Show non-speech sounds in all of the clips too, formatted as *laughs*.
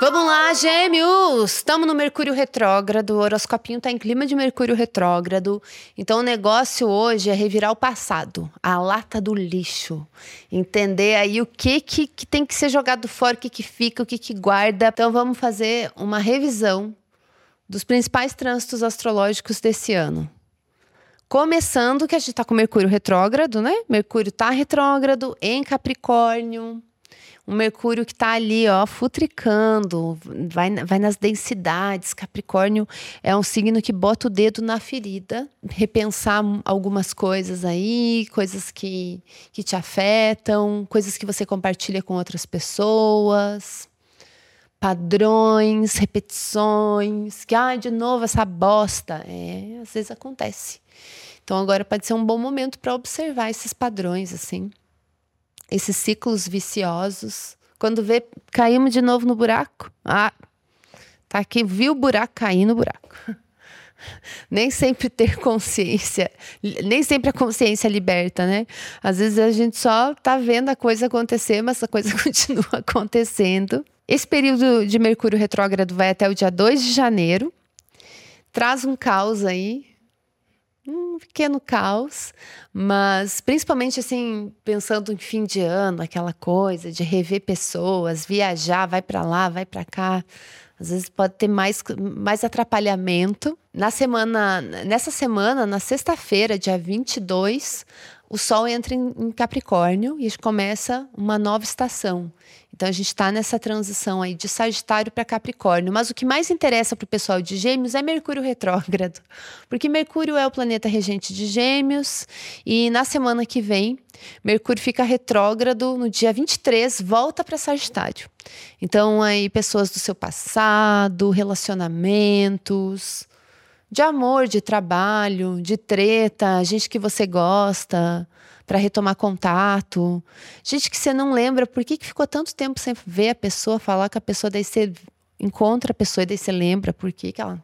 Vamos lá, gêmeos! Estamos no Mercúrio retrógrado, o horoscopinho tá em clima de Mercúrio retrógrado. Então o negócio hoje é revirar o passado, a lata do lixo. Entender aí o que, que, que tem que ser jogado fora, o que, que fica, o que, que guarda. Então vamos fazer uma revisão dos principais trânsitos astrológicos desse ano. Começando que a gente está com Mercúrio retrógrado, né? Mercúrio está retrógrado em Capricórnio. O Mercúrio que está ali, ó, futricando, vai, vai nas densidades. Capricórnio é um signo que bota o dedo na ferida, repensar algumas coisas aí, coisas que, que te afetam, coisas que você compartilha com outras pessoas padrões, repetições, que ah, de novo essa bosta. É, às vezes acontece. Então agora pode ser um bom momento para observar esses padrões assim esses ciclos viciosos. Quando vê, caímos de novo no buraco. Ah, tá aqui, viu o buraco cair no buraco. *laughs* nem sempre ter consciência, nem sempre a consciência liberta, né? Às vezes a gente só tá vendo a coisa acontecer, mas a coisa *laughs* continua acontecendo. Esse período de Mercúrio retrógrado vai até o dia 2 de janeiro. Traz um caos aí, um pequeno caos, mas principalmente assim, pensando em fim de ano, aquela coisa de rever pessoas, viajar, vai para lá, vai para cá. Às vezes pode ter mais, mais atrapalhamento. Na semana, nessa semana, na sexta-feira, dia 22, o Sol entra em Capricórnio e começa uma nova estação. Então a gente está nessa transição aí de Sagitário para Capricórnio. Mas o que mais interessa para o pessoal de Gêmeos é Mercúrio retrógrado, *laughs* porque Mercúrio é o planeta regente de Gêmeos e na semana que vem Mercúrio fica retrógrado no dia 23, volta para Sagitário. Então aí pessoas do seu passado, relacionamentos, de amor, de trabalho, de treta, gente que você gosta, para retomar contato, gente que você não lembra por que, que ficou tanto tempo sem ver a pessoa, falar com a pessoa, daí você encontra a pessoa e daí você lembra por que, que ela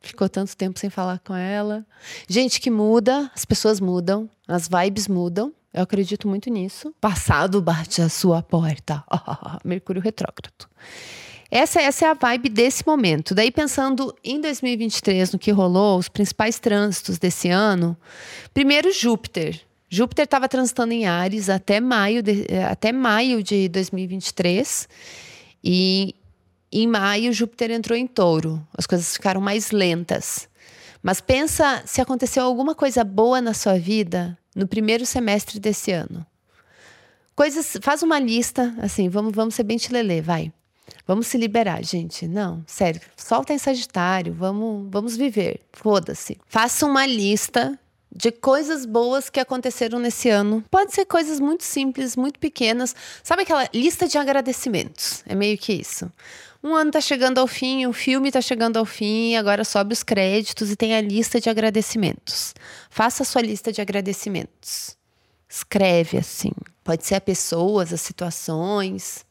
ficou tanto tempo sem falar com ela. Gente que muda, as pessoas mudam, as vibes mudam. Eu acredito muito nisso. Passado bate a sua porta. *laughs* Mercúrio retrógrado. Essa, essa é a vibe desse momento. Daí, pensando em 2023, no que rolou, os principais trânsitos desse ano. Primeiro, Júpiter. Júpiter estava transitando em Ares até maio de, até maio de 2023. E em maio, Júpiter entrou em touro. As coisas ficaram mais lentas. Mas pensa se aconteceu alguma coisa boa na sua vida no primeiro semestre desse ano. Coisas, faz uma lista, assim, vamos, vamos ser bem tilelê, vai. Vamos se liberar, gente. Não, sério. Solta em Sagitário, vamos, vamos viver. Foda-se. Faça uma lista de coisas boas que aconteceram nesse ano. Pode ser coisas muito simples, muito pequenas. Sabe aquela lista de agradecimentos? É meio que isso. Um ano tá chegando ao fim, o filme tá chegando ao fim, agora sobe os créditos e tem a lista de agradecimentos. Faça a sua lista de agradecimentos. Escreve assim. Pode ser a pessoas, as situações.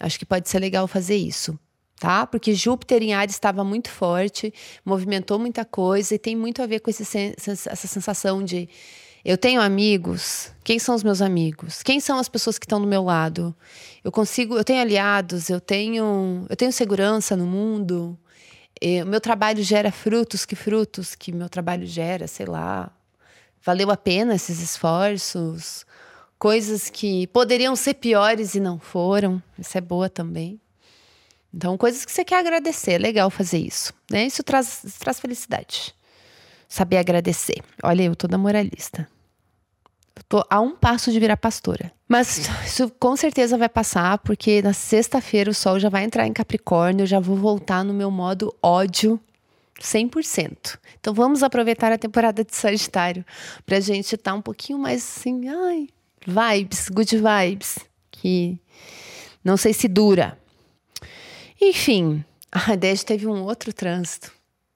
Acho que pode ser legal fazer isso, tá? Porque Júpiter em Ares estava muito forte, movimentou muita coisa e tem muito a ver com esse, essa sensação de eu tenho amigos. Quem são os meus amigos? Quem são as pessoas que estão do meu lado? Eu consigo, eu tenho aliados, eu tenho, eu tenho segurança no mundo. O meu trabalho gera frutos, que frutos que meu trabalho gera, sei lá. Valeu a pena esses esforços? Coisas que poderiam ser piores e não foram. Isso é boa também. Então, coisas que você quer agradecer, é legal fazer isso, né? Isso traz, traz felicidade. Saber agradecer. Olha, eu tô da moralista. Eu tô a um passo de virar pastora. Mas isso com certeza vai passar, porque na sexta-feira o sol já vai entrar em Capricórnio, eu já vou voltar no meu modo ódio 100%. Então vamos aproveitar a temporada de Sagitário pra gente estar tá um pouquinho mais assim, ai, vibes, good vibes, que não sei se dura. Enfim, a Dej teve um outro trânsito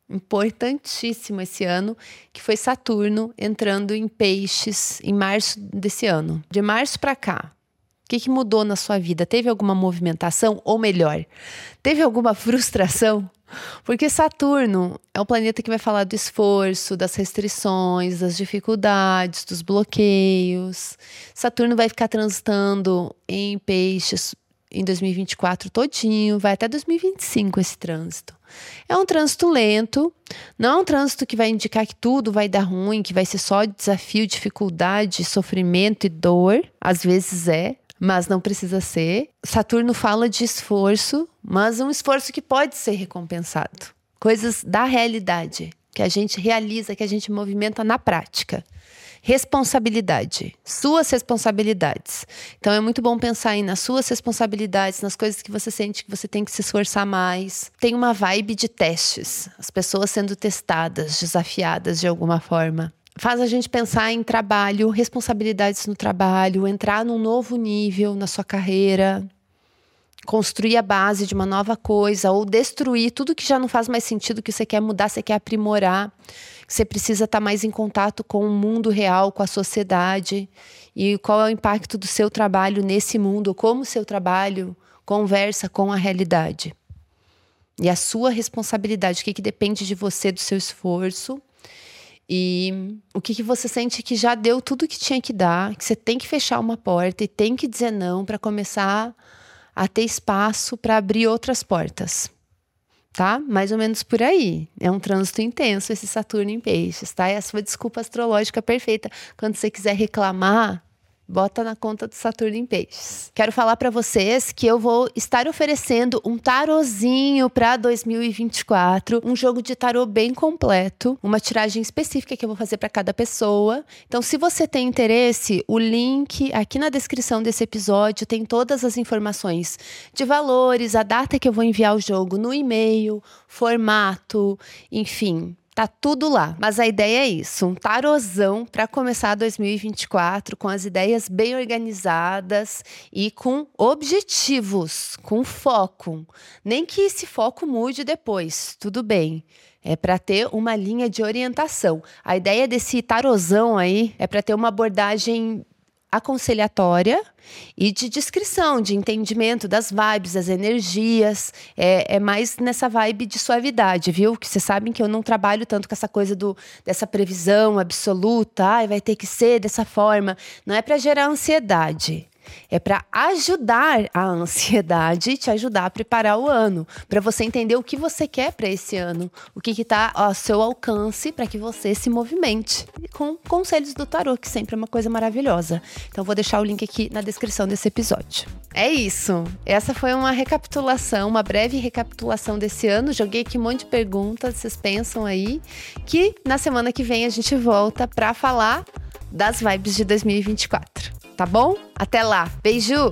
importantíssimo esse ano, que foi Saturno entrando em Peixes em março desse ano. De março para cá, o que, que mudou na sua vida? Teve alguma movimentação? Ou melhor, teve alguma frustração? Porque Saturno é o planeta que vai falar do esforço, das restrições, das dificuldades, dos bloqueios. Saturno vai ficar transitando em peixes em 2024 todinho, vai até 2025 esse trânsito. É um trânsito lento, não é um trânsito que vai indicar que tudo vai dar ruim, que vai ser só desafio, dificuldade, sofrimento e dor. Às vezes é, mas não precisa ser. Saturno fala de esforço, mas um esforço que pode ser recompensado. Coisas da realidade, que a gente realiza, que a gente movimenta na prática. Responsabilidade, suas responsabilidades. Então é muito bom pensar aí nas suas responsabilidades, nas coisas que você sente que você tem que se esforçar mais. Tem uma vibe de testes, as pessoas sendo testadas, desafiadas de alguma forma faz a gente pensar em trabalho, responsabilidades no trabalho, entrar num novo nível na sua carreira, construir a base de uma nova coisa ou destruir tudo que já não faz mais sentido, que você quer mudar, você quer aprimorar, você precisa estar mais em contato com o mundo real, com a sociedade. E qual é o impacto do seu trabalho nesse mundo, como o seu trabalho conversa com a realidade. E a sua responsabilidade, o que, que depende de você, do seu esforço e o que, que você sente que já deu tudo que tinha que dar, que você tem que fechar uma porta e tem que dizer não para começar a ter espaço para abrir outras portas. Tá? Mais ou menos por aí. É um trânsito intenso esse Saturno em Peixes, tá? É a sua desculpa astrológica perfeita. Quando você quiser reclamar, bota na conta do Saturno em Peixes. Quero falar para vocês que eu vou estar oferecendo um tarozinho para 2024, um jogo de tarô bem completo, uma tiragem específica que eu vou fazer para cada pessoa. Então, se você tem interesse, o link aqui na descrição desse episódio tem todas as informações de valores, a data que eu vou enviar o jogo no e-mail, formato, enfim, Tá tudo lá. Mas a ideia é isso: um tarozão para começar 2024 com as ideias bem organizadas e com objetivos, com foco. Nem que esse foco mude depois, tudo bem. É para ter uma linha de orientação. A ideia desse tarozão aí é para ter uma abordagem aconselhatória e de descrição, de entendimento das vibes, das energias. É, é, mais nessa vibe de suavidade, viu? Que vocês sabem que eu não trabalho tanto com essa coisa do, dessa previsão absoluta, ai, vai ter que ser dessa forma. Não é para gerar ansiedade. É para ajudar a ansiedade, te ajudar a preparar o ano, para você entender o que você quer para esse ano, o que está ao seu alcance para que você se movimente. Com conselhos do tarô, que sempre é uma coisa maravilhosa. Então vou deixar o link aqui na descrição desse episódio. É isso. Essa foi uma recapitulação, uma breve recapitulação desse ano. Joguei aqui um monte de perguntas, vocês pensam aí que na semana que vem a gente volta para falar das vibes de 2024 tá bom? Até lá. Beijo!